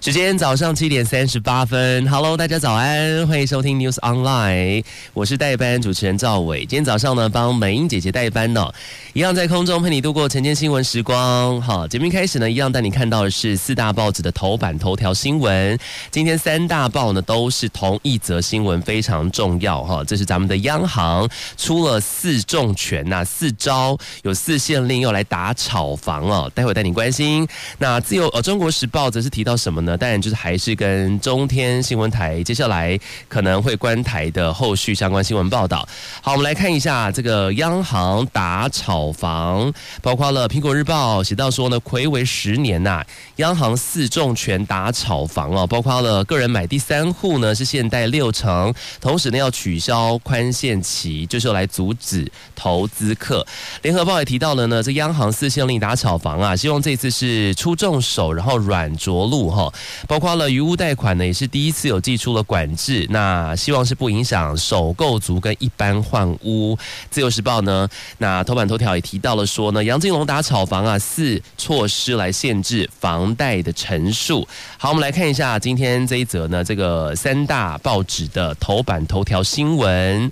时间早上七点三十八分，Hello，大家早安，欢迎收听 News Online，我是代班主持人赵伟。今天早上呢，帮美英姐姐代班呢，一样在空中陪你度过晨间新闻时光。好，节目开始呢，一样带你看到的是四大报纸的头版头条新闻。今天三大报呢都是同一则新闻，非常重要哈。这是咱们的央行出了四重拳呐，四招有四限令，又来打炒房哦。待会带你关心。那自由呃，中国时报则是提到什么呢？当然就是还是跟中天新闻台接下来可能会关台的后续相关新闻报道。好，我们来看一下这个央行打炒房，包括了苹果日报写到说呢，睽违十年呐、央行四重拳打炒房哦，包括了个人买第三户呢是限贷六成，同时呢要取消宽限期，就是来阻止投资客。联合报也提到了呢，这央行四限令打炒房啊，希望这次是出重手，然后软着陆哈。包括了余屋贷款呢，也是第一次有祭出了管制。那希望是不影响首购族跟一般换屋。自由时报呢，那头版头条也提到了说呢，杨金龙打炒房啊，四措施来限制房贷的成数。好，我们来看一下今天这一则呢，这个三大报纸的头版头条新闻。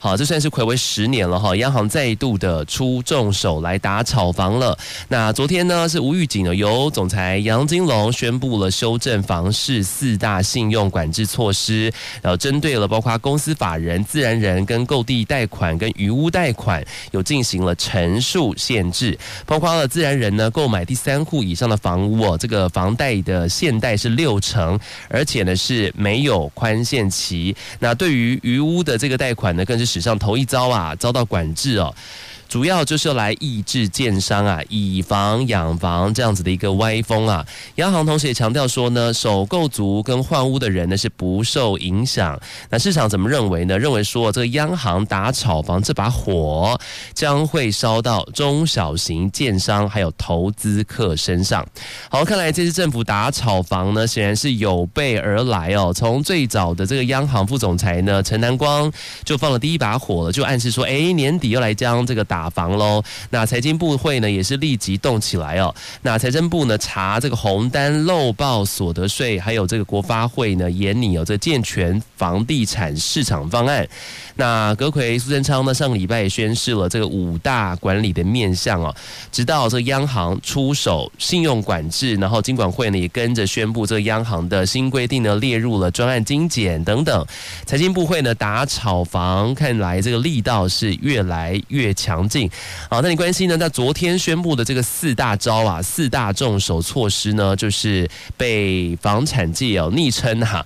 好，这算是睽违十年了哈，央行再度的出重手来打炒房了。那昨天呢是无预警的，由总裁杨金龙宣布了修正房市四大信用管制措施，然后针对了包括公司法人、自然人跟购地贷款跟余屋贷款有进行了陈述限制，包括了自然人呢购买第三户以上的房屋哦，这个房贷的限贷是六成，而且呢是没有宽限期。那对于余屋的这个贷款呢，更是。史上头一遭啊，遭到管制哦。主要就是要来抑制建商啊，以房养房这样子的一个歪风啊。央行同时也强调说呢，首购族跟换屋的人呢是不受影响。那市场怎么认为呢？认为说这个央行打炒房这把火将会烧到中小型建商还有投资客身上。好，看来这次政府打炒房呢，显然是有备而来哦。从最早的这个央行副总裁呢陈南光就放了第一把火了，就暗示说，哎，年底要来将这个打。打房喽，那财经部会呢也是立即动起来哦。那财政部呢查这个红单漏报所得税，还有这个国发会呢研拟有这健全房地产市场方案。那阁揆苏贞昌呢上个礼拜也宣示了这个五大管理的面向哦，直到这个央行出手信用管制，然后金管会呢也跟着宣布这个央行的新规定呢列入了专案精简等等。财经部会呢打炒房，看来这个力道是越来越强。好，那你关心呢？在昨天宣布的这个四大招啊，四大重手措施呢，就是被房产界哦昵称哈。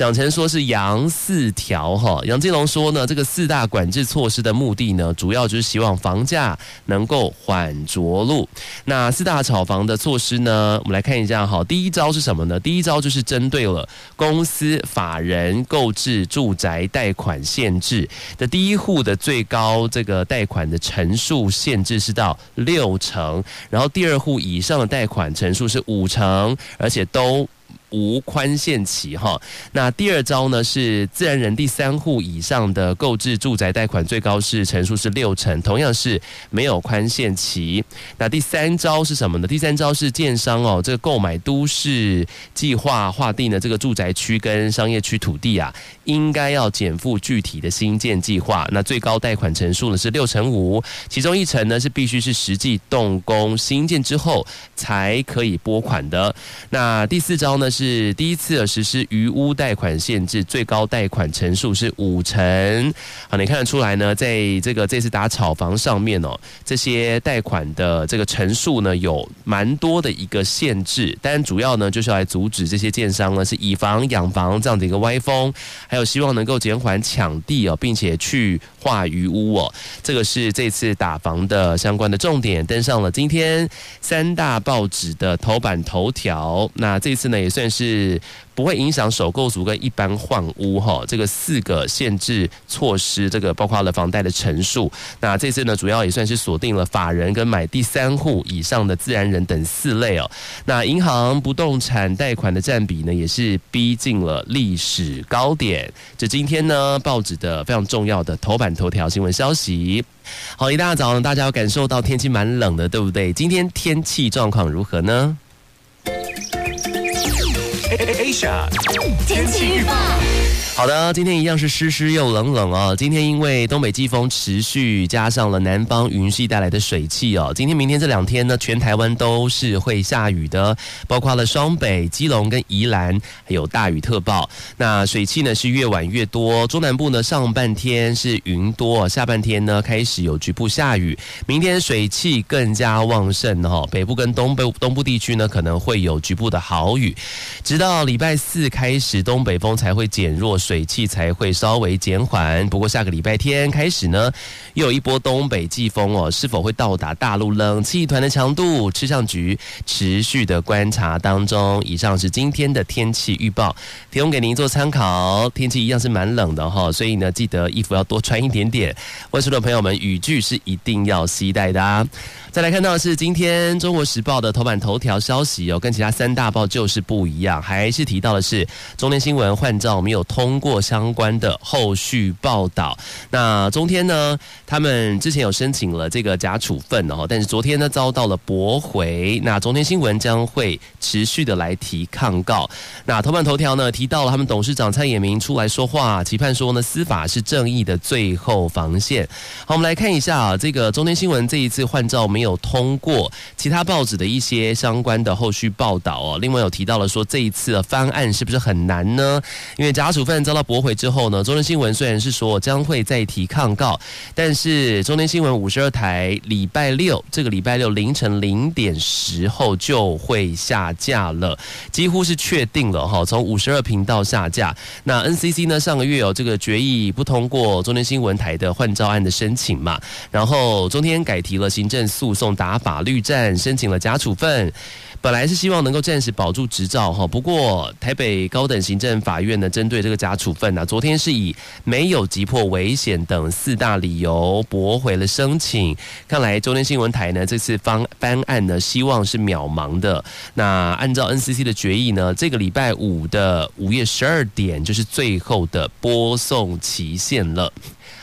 讲成说是杨四条哈，杨金龙说呢，这个四大管制措施的目的呢，主要就是希望房价能够缓着陆。那四大炒房的措施呢，我们来看一下哈。第一招是什么呢？第一招就是针对了公司法人购置住宅贷款限制的第一户的最高这个贷款的成数限制是到六成，然后第二户以上的贷款成数是五成，而且都。无宽限期哈，那第二招呢是自然人第三户以上的购置住宅贷款最高是成数是六成，同样是没有宽限期。那第三招是什么呢？第三招是建商哦，这个购买都市计划划定的这个住宅区跟商业区土地啊，应该要减负具体的新建计划。那最高贷款成数呢是六成五，其中一成呢是必须是实际动工新建之后才可以拨款的。那第四招呢是。是第一次实施余屋贷款限制，最高贷款成数是五成。好，你看得出来呢，在这个这次打炒房上面哦，这些贷款的这个成数呢，有蛮多的一个限制。但主要呢，就是要来阻止这些建商呢是以房养房这样的一个歪风，还有希望能够减缓抢地哦，并且去化余屋哦。这个是这次打房的相关的重点，登上了今天三大报纸的头版头条。那这次呢，也算。是不会影响首购族跟一般换屋哈。这个四个限制措施，这个包括了房贷的成数。那这次呢，主要也算是锁定了法人跟买第三户以上的自然人等四类哦。那银行不动产贷款的占比呢，也是逼近了历史高点。这今天呢，报纸的非常重要的头版头条新闻消息。好，一大早呢，大家要感受到天气蛮冷的，对不对？今天天气状况如何呢？Asia 天气预报。好的，今天一样是湿湿又冷冷哦。今天因为东北季风持续，加上了南方云系带来的水汽哦。今天、明天这两天呢，全台湾都是会下雨的，包括了双北、基隆跟宜兰，还有大雨特报。那水汽呢是越晚越多，中南部呢上半天是云多，下半天呢开始有局部下雨。明天水汽更加旺盛哈，北部跟东北东部地区呢可能会有局部的好雨，直到礼拜四开始，东北风才会减弱。水汽才会稍微减缓，不过下个礼拜天开始呢，又有一波东北季风哦，是否会到达大陆冷气团的强度？气象局持续的观察当中。以上是今天的天气预报，提供给您做参考。天气一样是蛮冷的哈，所以呢，记得衣服要多穿一点点。外出的朋友们，雨具是一定要携带的啊。再来看到的是今天《中国时报》的头版头条消息哦，跟其他三大报就是不一样，还是提到的是中天新闻换照没有通过相关的后续报道。那中天呢，他们之前有申请了这个假处分哦，但是昨天呢遭到了驳回。那中天新闻将会持续的来提抗告。那头版头条呢提到了他们董事长蔡衍明出来说话，期盼说呢司法是正义的最后防线。好，我们来看一下啊，这个中天新闻这一次换照没。没有通过其他报纸的一些相关的后续报道哦。另外有提到了说，这一次的方案是不是很难呢？因为假处分遭到驳回之后呢，中天新闻虽然是说将会再提抗告，但是中天新闻五十二台礼拜六这个礼拜六凌晨零点时候就会下架了，几乎是确定了哈。从五十二频道下架。那 NCC 呢上个月有这个决议不通过中天新闻台的换照案的申请嘛，然后中天改提了行政诉。诉讼打法律战，申请了假处分，本来是希望能够暂时保住执照哈。不过台北高等行政法院呢，针对这个假处分呢，昨天是以没有急迫危险等四大理由驳回了申请。看来中天新闻台呢，这次方翻案呢，希望是渺茫的。那按照 NCC 的决议呢，这个礼拜五的午夜十二点就是最后的播送期限了。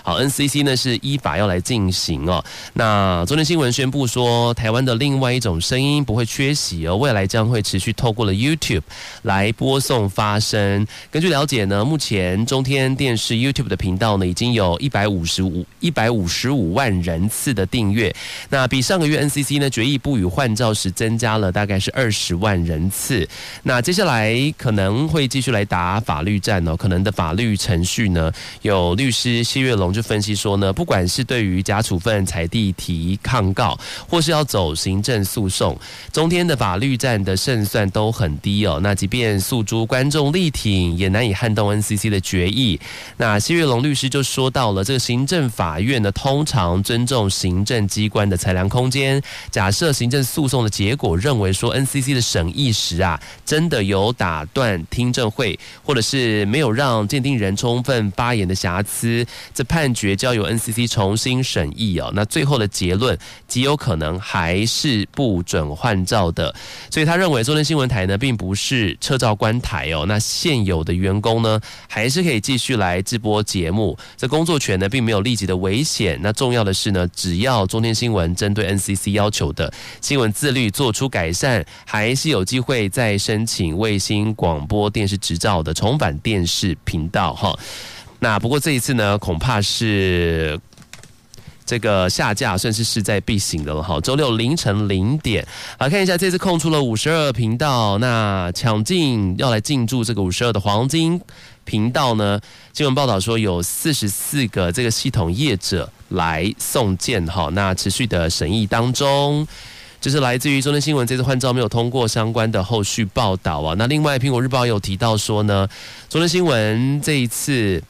好，NCC 呢是依法要来进行哦。那中天新闻宣布说，台湾的另外一种声音不会缺席哦，未来将会持续透过了 YouTube 来播送发声。根据了解呢，目前中天电视 YouTube 的频道呢已经有一百五十五一百五十五万人次的订阅，那比上个月 NCC 呢决议不予换照时增加了大概是二十万人次。那接下来可能会继续来打法律战哦，可能的法律程序呢，有律师谢月龙。就分析说呢，不管是对于假处分采地提抗告，或是要走行政诉讼，中天的法律战的胜算都很低哦。那即便诉诸观众力挺，也难以撼动 NCC 的决议。那谢岳龙律师就说到了，这个行政法院呢，通常尊重行政机关的裁量空间。假设行政诉讼的结果认为说 NCC 的审议时啊，真的有打断听证会，或者是没有让鉴定人充分发言的瑕疵，这判。判决交由 NCC 重新审议哦，那最后的结论极有可能还是不准换照的，所以他认为中天新闻台呢并不是撤照关台哦，那现有的员工呢还是可以继续来直播节目，这工作权呢并没有立即的危险。那重要的是呢，只要中天新闻针对 NCC 要求的新闻自律做出改善，还是有机会再申请卫星广播电视执照的重返电视频道哈。那不过这一次呢，恐怕是这个下架算是势在必行的了哈。周六凌晨零点，来看一下这次空出了五十二频道，那抢进要来进驻这个五十二的黄金频道呢？新闻报道说有四十四个这个系统业者来送件哈，那持续的审议当中。就是来自于中天新闻这次换照没有通过相关的后续报道啊。那另外苹果日报有提到说呢，中天新闻这一次。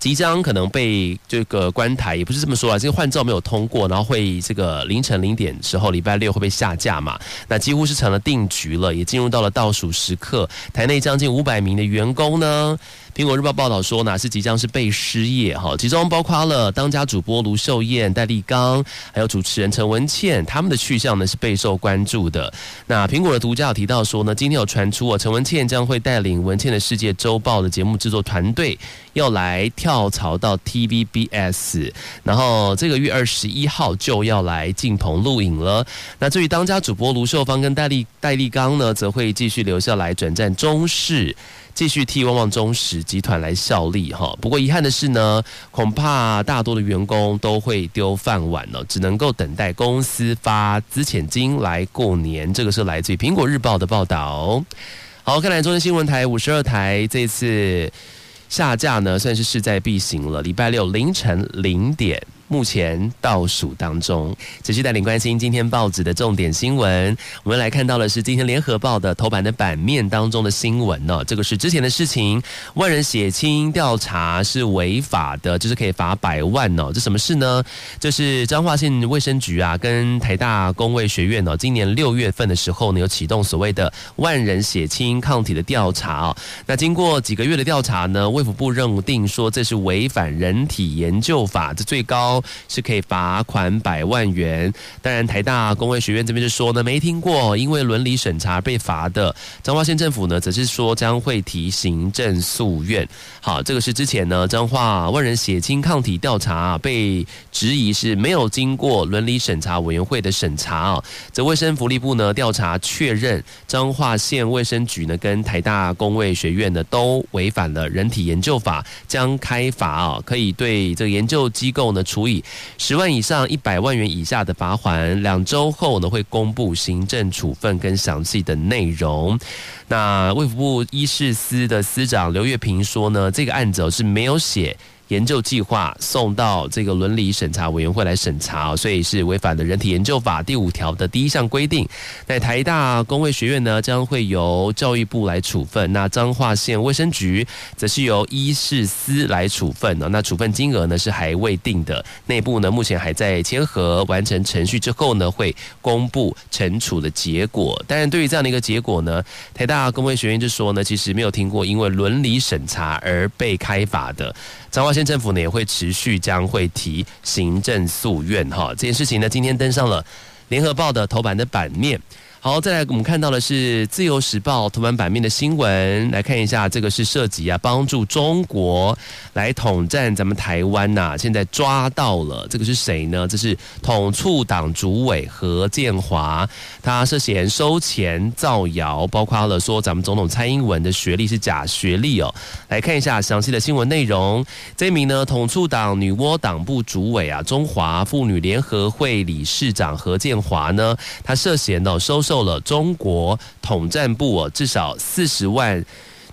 即将可能被这个关台，也不是这么说啊，这个换照没有通过，然后会这个凌晨零点时候，礼拜六会被下架嘛？那几乎是成了定局了，也进入到了倒数时刻。台内将近五百名的员工呢，苹果日报报道说呢，是即将是被失业哈，其中包括了当家主播卢秀燕、戴立刚，还有主持人陈文茜，他们的去向呢是备受关注的。那苹果的独家有提到说呢，今天有传出啊，陈文茜将会带领文茜的世界周报的节目制作团队要来跳槽到 TVBS，然后这个月二十一号就要来进棚录影了。那至于当家主播卢秀芳跟戴立戴立刚呢，则会继续留下来转战中视。继续替旺旺中时集团来效力哈，不过遗憾的是呢，恐怕大多的员工都会丢饭碗了，只能够等待公司发资遣金来过年。这个是来自于苹果日报的报道。好，看来中央新闻台五十二台这次下架呢，算是势在必行了。礼拜六凌晨零点。目前倒数当中，持续带领关心今天报纸的重点新闻。我们来看到的是今天联合报的头版的版面当中的新闻呢。这个是之前的事情，万人血清调查是违法的，就是可以罚百万哦。这什么事呢？就是彰化县卫生局啊，跟台大公卫学院哦，今年六月份的时候呢，有启动所谓的万人血清抗体的调查哦。那经过几个月的调查呢，卫福部认定说这是违反人体研究法，这最高。是可以罚款百万元。当然，台大公卫学院这边就说呢，没听过因为伦理审查被罚的。彰化县政府呢，则是说将会提行政诉愿。好，这个是之前呢，彰化万人血清抗体调查被质疑是没有经过伦理审查委员会的审查啊。这卫生福利部呢，调查确认彰化县卫生局呢跟台大公卫学院呢都违反了人体研究法，将开罚啊，可以对这个研究机构呢处以。十万以上一百万元以下的罚款，两周后呢会公布行政处分跟详细的内容。那卫福部医事司的司长刘月平说呢，这个案子是没有写。研究计划送到这个伦理审查委员会来审查，所以是违反了人体研究法第五条的第一项规定。在台大公卫学院呢，将会由教育部来处分；那彰化县卫生局则是由医事司来处分。那处分金额呢是还未定的，内部呢目前还在签核，完成程序之后呢会公布惩处的结果。当然，对于这样的一个结果呢，台大公卫学院就说呢，其实没有听过因为伦理审查而被开罚的。彰化县政府呢也会持续将会提行政诉愿哈，这件事情呢今天登上了联合报的头版的版面。好，再来我们看到的是《自由时报》头版版面的新闻，来看一下，这个是涉及啊，帮助中国来统战咱们台湾呐、现在抓到了，这个是谁呢？这是统促党主委何建华，他涉嫌收钱造谣，包括了说咱们总统蔡英文的学历是假学历哦。来看一下详细的新闻内容。这名呢，统促党女窝党部主委啊，中华妇女联合会理事长何建华呢，他涉嫌哦收。受了中国统战部哦，至少四十万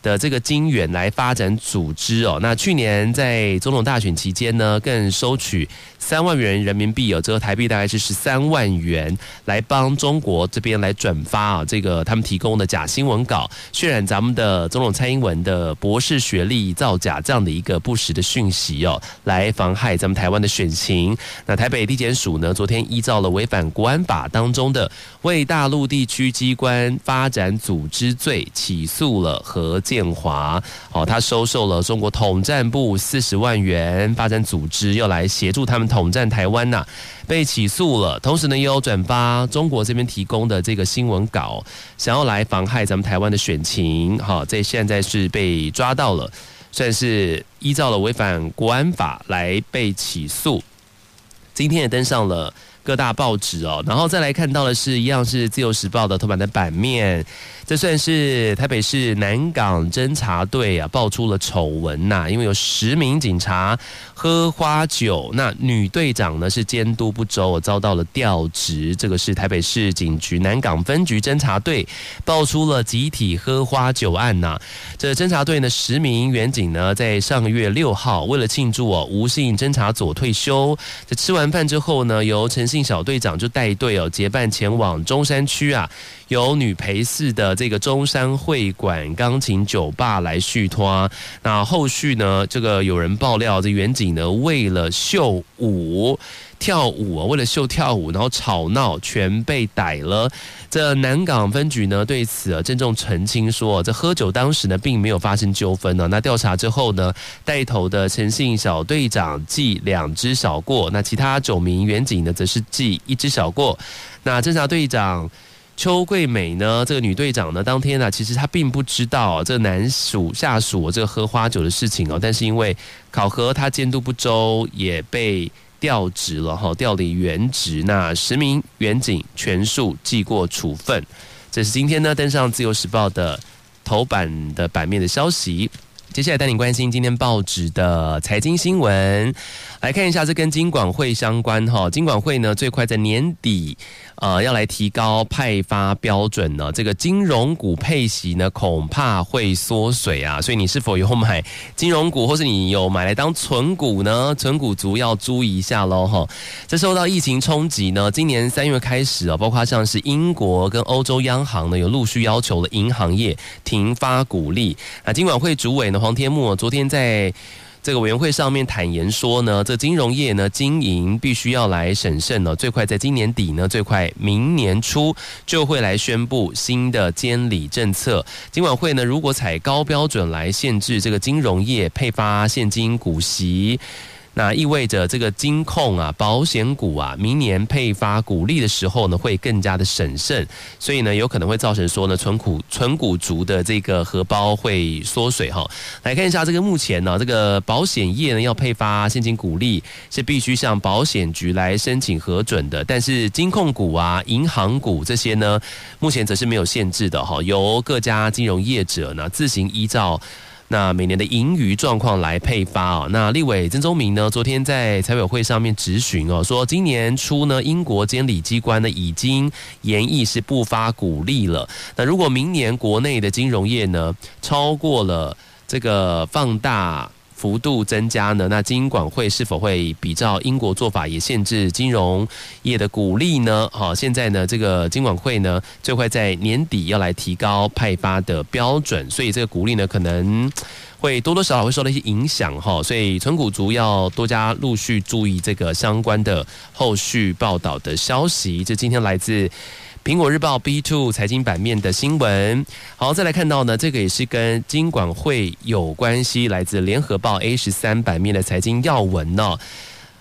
的这个金元来发展组织哦。那去年在总统大选期间呢，更收取。三万元人民币哦，这个台币大概是十三万元，来帮中国这边来转发啊，这个他们提供的假新闻稿，渲染咱们的总统蔡英文的博士学历造假这样的一个不实的讯息哦，来妨害咱们台湾的选情。那台北地检署呢，昨天依照了违反国安法当中的为大陆地区机关发展组织罪，起诉了何建华。哦，他收受了中国统战部四十万元，发展组织要来协助他们。统战台湾呐，被起诉了。同时呢，也有转发中国这边提供的这个新闻稿，想要来妨害咱们台湾的选情。好，这现在是被抓到了，算是依照了违反国安法来被起诉。今天也登上了各大报纸哦。然后再来看到的是一样是自由时报的头版的版面。这算是台北市南港侦查队啊，爆出了丑闻呐，因为有十名警察喝花酒，那女队长呢是监督不周，遭到了调职。这个是台北市警局南港分局侦查队爆出了集体喝花酒案呐。这侦查队呢十名员警呢，在上个月六号为了庆祝哦吴姓侦查佐退休，这吃完饭之后呢，由陈姓小队长就带队哦，结伴前往中山区啊，由女陪侍的这个中山会馆钢琴酒吧来续托。那后续呢，这个有人爆料，这员警呢为了秀舞。跳舞啊，为了秀跳舞，然后吵闹，全被逮了。这南港分局呢对此啊郑重澄清说，这喝酒当时呢并没有发生纠纷呢。那调查之后呢，带头的陈姓小队长记两只小过，那其他九名远警呢则是记一只小过。那侦查队长邱桂美呢，这个女队长呢，当天呢其实她并不知道这个男属下属这个喝花酒的事情哦，但是因为考核她监督不周，也被。调职了哈，调离原职，那十名员警全数记过处分。这是今天呢登上《自由时报》的头版的版面的消息。接下来带你关心今天报纸的财经新闻，来看一下这跟金管会相关哈。金管会呢最快在年底。呃，要来提高派发标准呢，这个金融股配息呢，恐怕会缩水啊。所以你是否有买金融股，或是你有买来当存股呢？存股族要注意一下喽哈。这受到疫情冲击呢，今年三月开始啊，包括像是英国跟欧洲央行呢，有陆续要求了银行业停发股利。啊，金管会主委呢黄天木昨天在。这个委员会上面坦言说呢，这金融业呢经营必须要来审慎了，最快在今年底呢，最快明年初就会来宣布新的监理政策。金管会呢，如果采高标准来限制这个金融业配发现金股息。那意味着这个金控啊、保险股啊，明年配发股利的时候呢，会更加的审慎，所以呢，有可能会造成说呢，存股存股族的这个荷包会缩水哈。来看一下这个目前呢，这个保险业呢要配发现金股利是必须向保险局来申请核准的，但是金控股啊、银行股这些呢，目前则是没有限制的哈，由各家金融业者呢自行依照。那每年的盈余状况来配发啊。那立委曾宗明呢，昨天在财委会上面质询哦，说今年初呢，英国监理机关呢已经研议是不发股利了。那如果明年国内的金融业呢超过了这个放大。幅度增加呢？那金管会是否会比照英国做法，也限制金融业的股利呢？好，现在呢，这个金管会呢，最快在年底要来提高派发的标准，所以这个股利呢，可能会多多少少会受到一些影响哈。所以存股族要多加陆续注意这个相关的后续报道的消息。这今天来自。苹果日报 B two 财经版面的新闻，好，再来看到呢，这个也是跟金管会有关系，来自联合报 A 十三版面的财经要闻呢。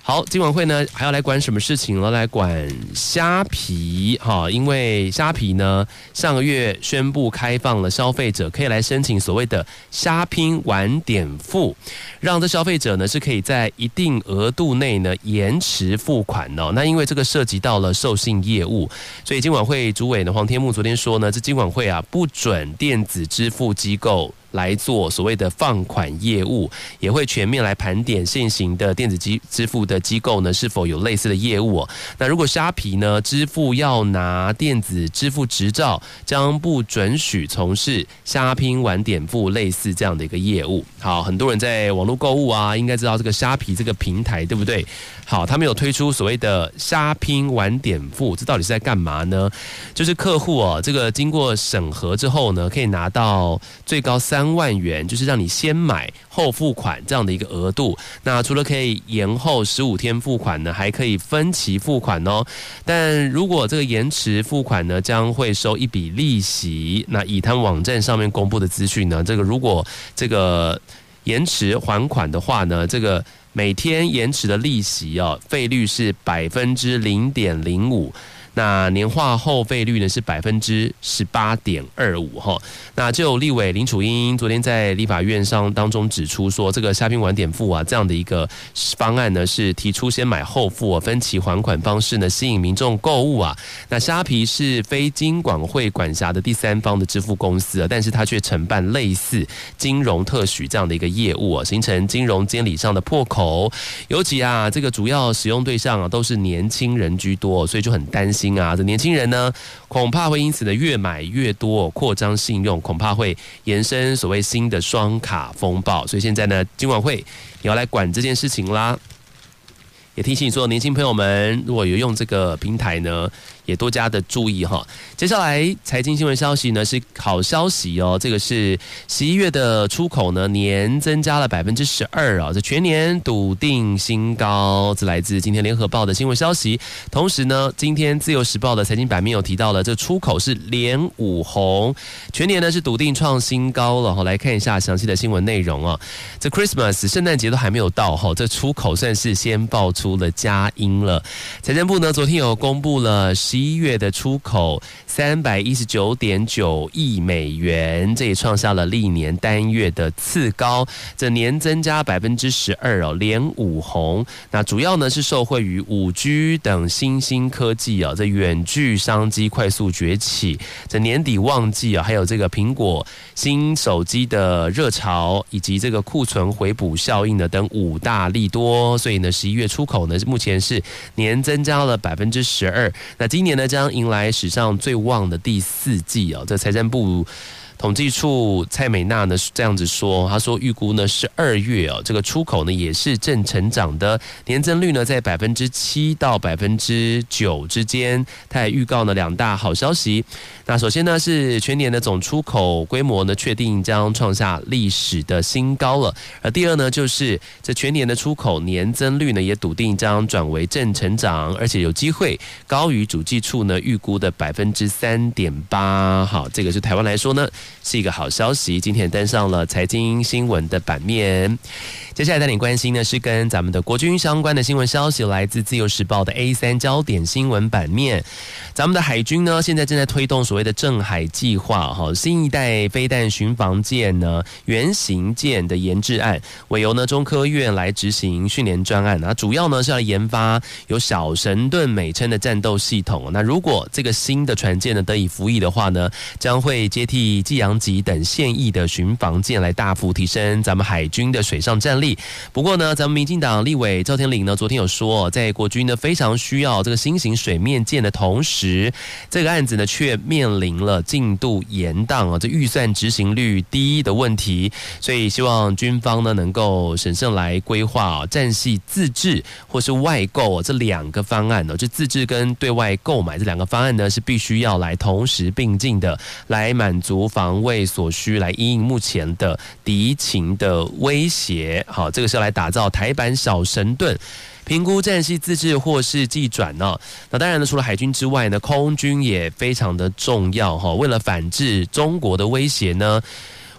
好，金管会呢还要来管什么事情呢？来管虾皮哈，因为虾皮呢上个月宣布开放了消费者可以来申请所谓的虾拼晚点付，让这消费者呢是可以在一定额度内呢延迟付款哦。那因为这个涉及到了授信业务，所以金管会主委呢黄天牧昨天说呢，这金管会啊不准电子支付机构。来做所谓的放款业务，也会全面来盘点现行的电子机支付的机构呢，是否有类似的业务哦。那如果虾皮呢支付要拿电子支付执照，将不准许从事虾拼晚点付类似这样的一个业务。好，很多人在网络购物啊，应该知道这个虾皮这个平台，对不对？好，他们有推出所谓的虾拼晚点付，这到底是在干嘛呢？就是客户哦，这个经过审核之后呢，可以拿到最高三万元，就是让你先买后付款这样的一个额度。那除了可以延后十五天付款呢，还可以分期付款哦。但如果这个延迟付款呢，将会收一笔利息。那以他们网站上面公布的资讯呢，这个如果这个延迟还款的话呢，这个。每天延迟的利息哦，费率是百分之零点零五。那年化后费率呢是百分之十八点二五哈。那就立委林楚英昨天在立法院上当中指出说，这个虾拼晚点付啊这样的一个方案呢，是提出先买后付啊分期还款方式呢，吸引民众购物啊。那虾皮是非金管会管辖的第三方的支付公司啊，但是它却承办类似金融特许这样的一个业务啊，形成金融监理上的破口。尤其啊，这个主要使用对象啊都是年轻人居多，所以就很担心。啊，这年轻人呢，恐怕会因此呢越买越多，扩张信用，恐怕会延伸所谓新的双卡风暴。所以现在呢，金管会也要来管这件事情啦。也提醒所有年轻朋友们，如果有用这个平台呢，也多加的注意哈。接下来财经新闻消息呢是好消息哦，这个是十一月的出口呢年增加了百分之十二啊，这全年笃定新高。这来自今天联合报的新闻消息。同时呢，今天自由时报的财经版面有提到了，这出口是连五红，全年呢是笃定创新高了哈。来看一下详细的新闻内容啊。这 Christmas 圣诞节都还没有到哈，这出口算是先爆出了佳音了。财政部呢昨天有公布了十一月的出口三百一十九点九亿美元，这也创下了历年单月的次高，这年增加百分之十二哦，连五红。那主要呢是受惠于五 G 等新兴科技啊，这远距商机快速崛起，这年底旺季啊，还有这个苹果新手机的热潮，以及这个库存回补效应的等五大利多，所以呢十一月出口呢目前是年增加了百分之十二。那今年呢将迎来史上最望的第四季哦，在财政部。统计处蔡美娜呢是这样子说，她说预估呢十二月哦，这个出口呢也是正成长的，年增率呢在百分之七到百分之九之间。她也预告了两大好消息。那首先呢是全年的总出口规模呢确定将创下历史的新高了，而第二呢就是这全年的出口年增率呢也笃定将转为正成长，而且有机会高于主计处呢预估的百分之三点八。好，这个是台湾来说呢。是一个好消息，今天登上了财经新闻的版面。接下来带你关心的是跟咱们的国军相关的新闻消息，来自自由时报的 A 三焦点新闻版面。咱们的海军呢，现在正在推动所谓的镇海计划，哈，新一代飞弹巡防舰呢，原型舰的研制案，委由呢中科院来执行训练专案，那主要呢是要研发有小神盾美称的战斗系统。那如果这个新的船舰呢得以服役的话呢，将会接替济阳级等现役的巡防舰，来大幅提升咱们海军的水上战力。不过呢，咱们民进党立委赵天麟呢，昨天有说，在国军呢非常需要这个新型水面舰的同时，这个案子呢却面临了进度延宕啊，这预算执行率低的问题，所以希望军方呢能够审慎来规划啊，战系自制或是外购这两个方案呢，就自制跟对外购买这两个方案呢是必须要来同时并进的，来满足防防卫所需，来因应目前的敌情的威胁。好，这个是要来打造台版小神盾，评估战系自制或是技转呢？那当然呢，除了海军之外呢，空军也非常的重要哈。为了反制中国的威胁呢。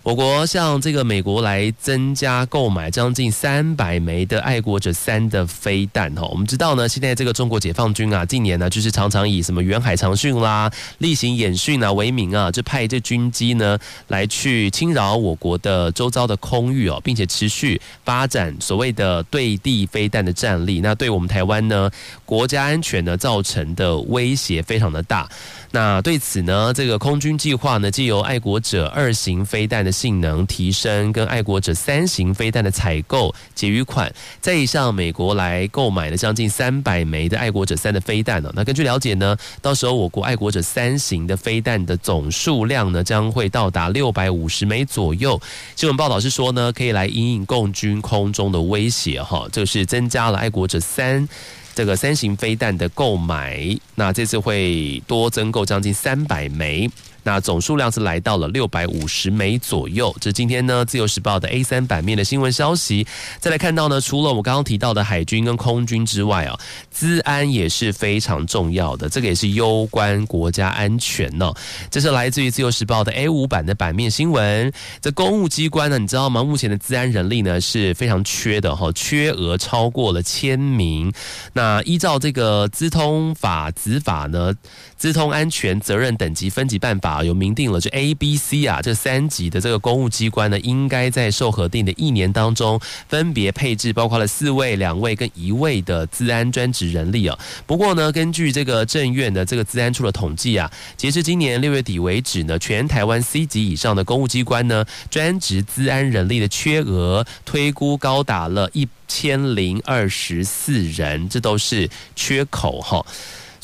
我国向这个美国来增加购买将近三百枚的爱国者三的飞弹哈，我们知道呢，现在这个中国解放军啊，近年呢就是常常以什么远海长训啦、例行演训啊为名啊，就派这军机呢来去侵扰我国的周遭的空域哦，并且持续发展所谓的对地飞弹的战力，那对我们台湾呢国家安全呢造成的威胁非常的大。那对此呢，这个空军计划呢，借由爱国者二型飞弹的性能提升，跟爱国者三型飞弹的采购结余款，再向美国来购买了将近三百枚的爱国者三的飞弹呢。那根据了解呢，到时候我国爱国者三型的飞弹的总数量呢，将会到达六百五十枚左右。新闻报道是说呢，可以来因应共军空中的威胁哈，就是增加了爱国者三。这个三型飞弹的购买，那这次会多增购将近三百枚。那总数量是来到了六百五十枚左右。这今天呢，《自由时报》的 A 三版面的新闻消息。再来看到呢，除了我刚刚提到的海军跟空军之外啊，资安也是非常重要的。这个也是攸关国家安全呢。这是来自于《自由时报》的 A 五版的版面新闻。这公务机关呢，你知道吗？目前的资安人力呢是非常缺的哈，缺额超过了千名。那依照这个资通法子法呢，资通安全责任等级分级办法。有明定了，就 A、B、C 啊这三级的这个公务机关呢，应该在受核定的一年当中，分别配置包括了四位、两位跟一位的资安专职人力啊。不过呢，根据这个政院的这个资安处的统计啊，截至今年六月底为止呢，全台湾 C 级以上的公务机关呢，专职资安人力的缺额推估高达了一千零二十四人，这都是缺口哈。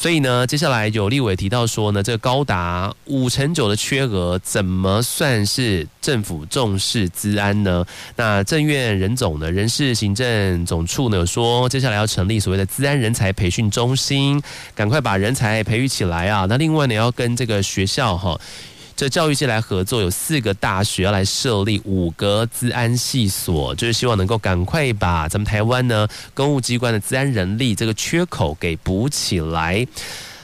所以呢，接下来有立委提到说呢，这个高达五成九的缺额，怎么算是政府重视资安呢？那政院人总呢，人事行政总处呢说，接下来要成立所谓的资安人才培训中心，赶快把人才培育起来啊！那另外呢，要跟这个学校哈。这教育界来合作，有四个大学要来设立五个资安系所，就是希望能够赶快把咱们台湾呢公务机关的资安人力这个缺口给补起来。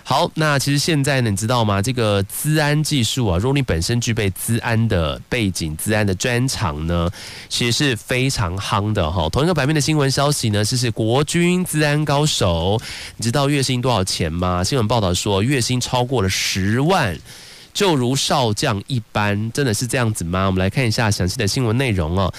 好，那其实现在呢，你知道吗？这个资安技术啊，如果你本身具备资安的背景、资安的专长呢，其实是非常夯的哈。同一个版面的新闻消息呢，是是国军资安高手，你知道月薪多少钱吗？新闻报道说月薪超过了十万。就如少将一般，真的是这样子吗？我们来看一下详细的新闻内容哦。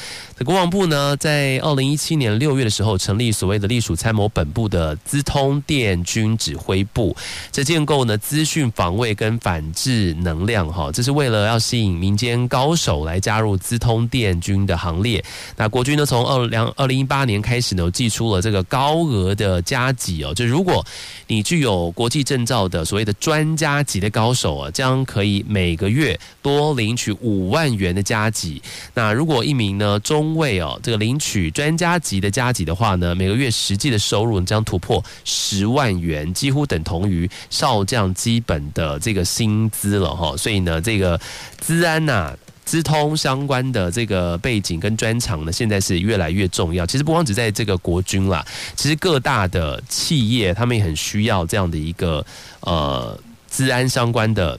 国防部呢，在二零一七年六月的时候，成立所谓的隶属参谋本部的资通电军指挥部，这建构呢资讯防卫跟反制能量哈，这是为了要吸引民间高手来加入资通电军的行列。那国军呢，从二两二零一八年开始呢，寄出了这个高额的加给哦，就如果你具有国际证照的所谓的专家级的高手啊，将可以。每个月多领取五万元的加给。那如果一名呢中为哦，这个领取专家级的加级的话呢，每个月实际的收入将突破十万元，几乎等同于少将基本的这个薪资了哈。所以呢，这个资安呐、资通相关的这个背景跟专长呢，现在是越来越重要。其实不光只在这个国军啦，其实各大的企业他们也很需要这样的一个呃资安相关的。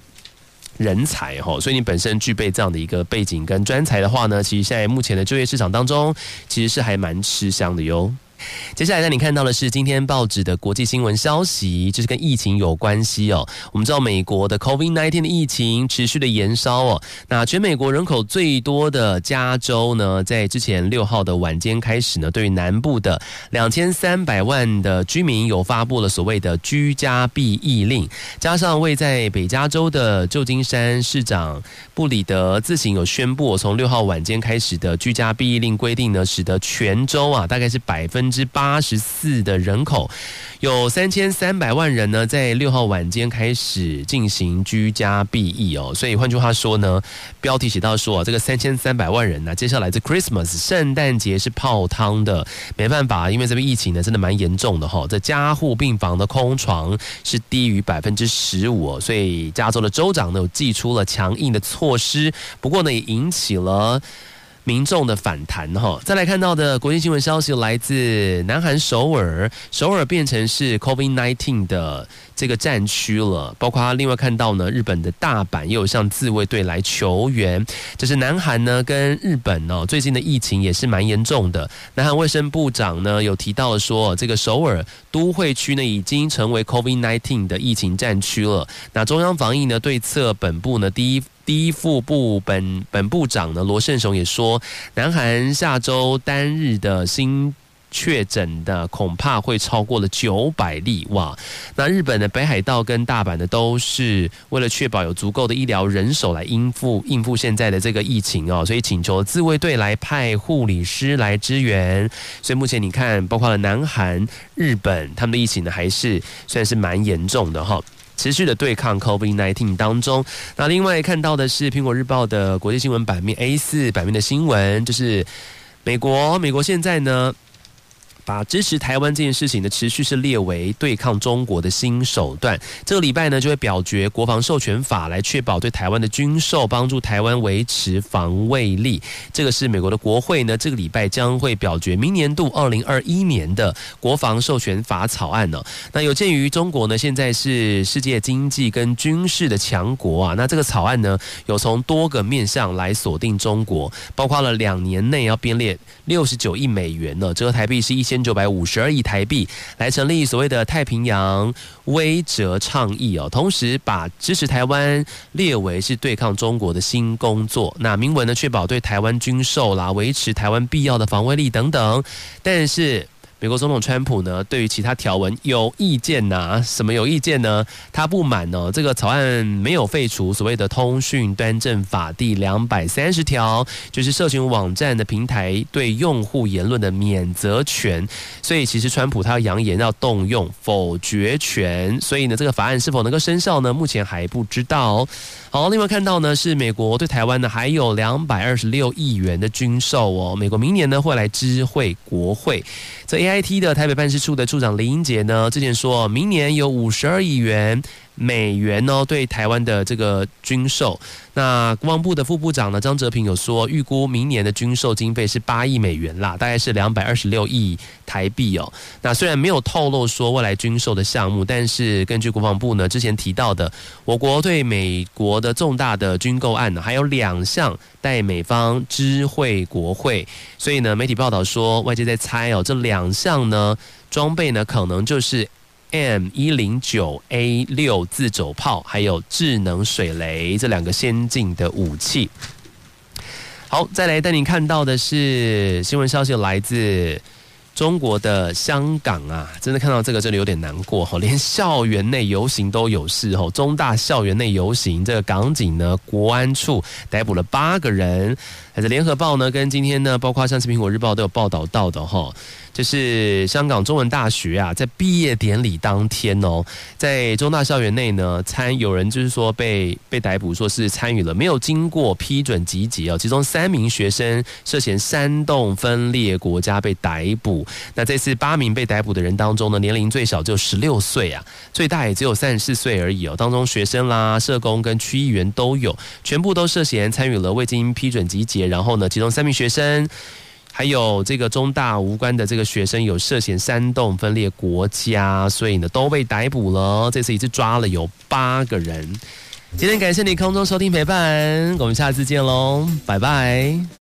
人才哈，所以你本身具备这样的一个背景跟专才的话呢，其实现在目前的就业市场当中，其实是还蛮吃香的哟。接下来，让你看到的是今天报纸的国际新闻消息，就是跟疫情有关系哦。我们知道美国的 COVID-19 的疫情持续的延烧哦。那全美国人口最多的加州呢，在之前六号的晚间开始呢，对于南部的两千三百万的居民有发布了所谓的居家避疫令，加上位在北加州的旧金山市长布里德自行有宣布，从六号晚间开始的居家避疫令规定呢，使得全州啊，大概是百分之八十四的人口，有三千三百万人呢，在六号晚间开始进行居家避疫哦。所以换句话说呢，标题写到说，这个三千三百万人呢，接下来这 Christmas 圣诞节是泡汤的，没办法，因为这边疫情呢真的蛮严重的哈。这加护病房的空床是低于百分之十五，所以加州的州长呢有祭出了强硬的措施，不过呢也引起了。民众的反弹哈，再来看到的国际新闻消息来自南韩首尔，首尔变成是 COVID-19 的这个战区了。包括另外看到呢，日本的大阪也有向自卫队来求援。这是南韩呢跟日本呢最近的疫情也是蛮严重的。南韩卫生部长呢有提到说，这个首尔都会区呢已经成为 COVID-19 的疫情战区了。那中央防疫呢对策本部呢第一。第一副部本本部长呢，罗胜雄也说，南韩下周单日的新确诊的恐怕会超过了九百例哇！那日本的北海道跟大阪呢，都是为了确保有足够的医疗人手来应付应付现在的这个疫情哦，所以请求自卫队来派护理师来支援。所以目前你看，包括了南韩、日本，他们的疫情呢，还是算是蛮严重的哈。持续的对抗 COVID-19 当中，那另外看到的是《苹果日报》的国际新闻版面 A 四版面的新闻，就是美国，美国现在呢。啊支持台湾这件事情呢，持续是列为对抗中国的新手段。这个礼拜呢，就会表决国防授权法，来确保对台湾的军售，帮助台湾维持防卫力。这个是美国的国会呢，这个礼拜将会表决明年度二零二一年的国防授权法草案呢。那有鉴于中国呢，现在是世界经济跟军事的强国啊，那这个草案呢，有从多个面向来锁定中国，包括了两年内要编列六十九亿美元呢，折合台币是一千。千九百五十二亿台币来成立所谓的太平洋威哲倡议哦，同时把支持台湾列为是对抗中国的新工作。那明文呢，确保对台湾军售啦，维持台湾必要的防卫力等等。但是美国总统川普呢，对于其他条文有意见呐、什么有意见呢？他不满呢，这个草案没有废除所谓的通讯端正法第两百三十条，就是社群网站的平台对用户言论的免责权。所以其实川普他扬言要动用否决权。所以呢，这个法案是否能够生效呢？目前还不知道。好，另外看到呢，是美国对台湾呢还有两百二十六亿元的军售哦。美国明年呢会来知会国会。这 AIT 的台北办事处的处长林英杰呢，之前说明年有五十二亿元。美元呢，对台湾的这个军售，那国防部的副部长呢张哲平有说，预估明年的军售经费是八亿美元啦，大概是两百二十六亿台币哦。那虽然没有透露说未来军售的项目，但是根据国防部呢之前提到的，我国对美国的重大的军购案呢，还有两项待美方知会国会，所以呢媒体报道说，外界在猜哦，这两项呢装备呢可能就是。M 一零九 A 六自走炮，还有智能水雷这两个先进的武器。好，再来带您看到的是新闻消息，来自中国的香港啊，真的看到这个真的有点难过哈，连校园内游行都有事哈。中大校园内游行，这个港警呢，国安处逮捕了八个人。还是联合报呢，跟今天呢，包括上次苹果日报都有报道到的哈。就是香港中文大学啊，在毕业典礼当天哦，在中大校园内呢，参有人就是说被被逮捕，说是参与了没有经过批准集结哦，其中三名学生涉嫌煽动分裂国家被逮捕。那这次八名被逮捕的人当中呢，年龄最小只有十六岁啊，最大也只有三十四岁而已哦。当中学生啦、社工跟区议员都有，全部都涉嫌参与了未经批准集结。然后呢，其中三名学生。还有这个中大无关的这个学生有涉嫌煽动分裂国家，所以呢都被逮捕了。这次一次抓了有八个人。今天感谢你空中收听陪伴，我们下次见喽，拜拜。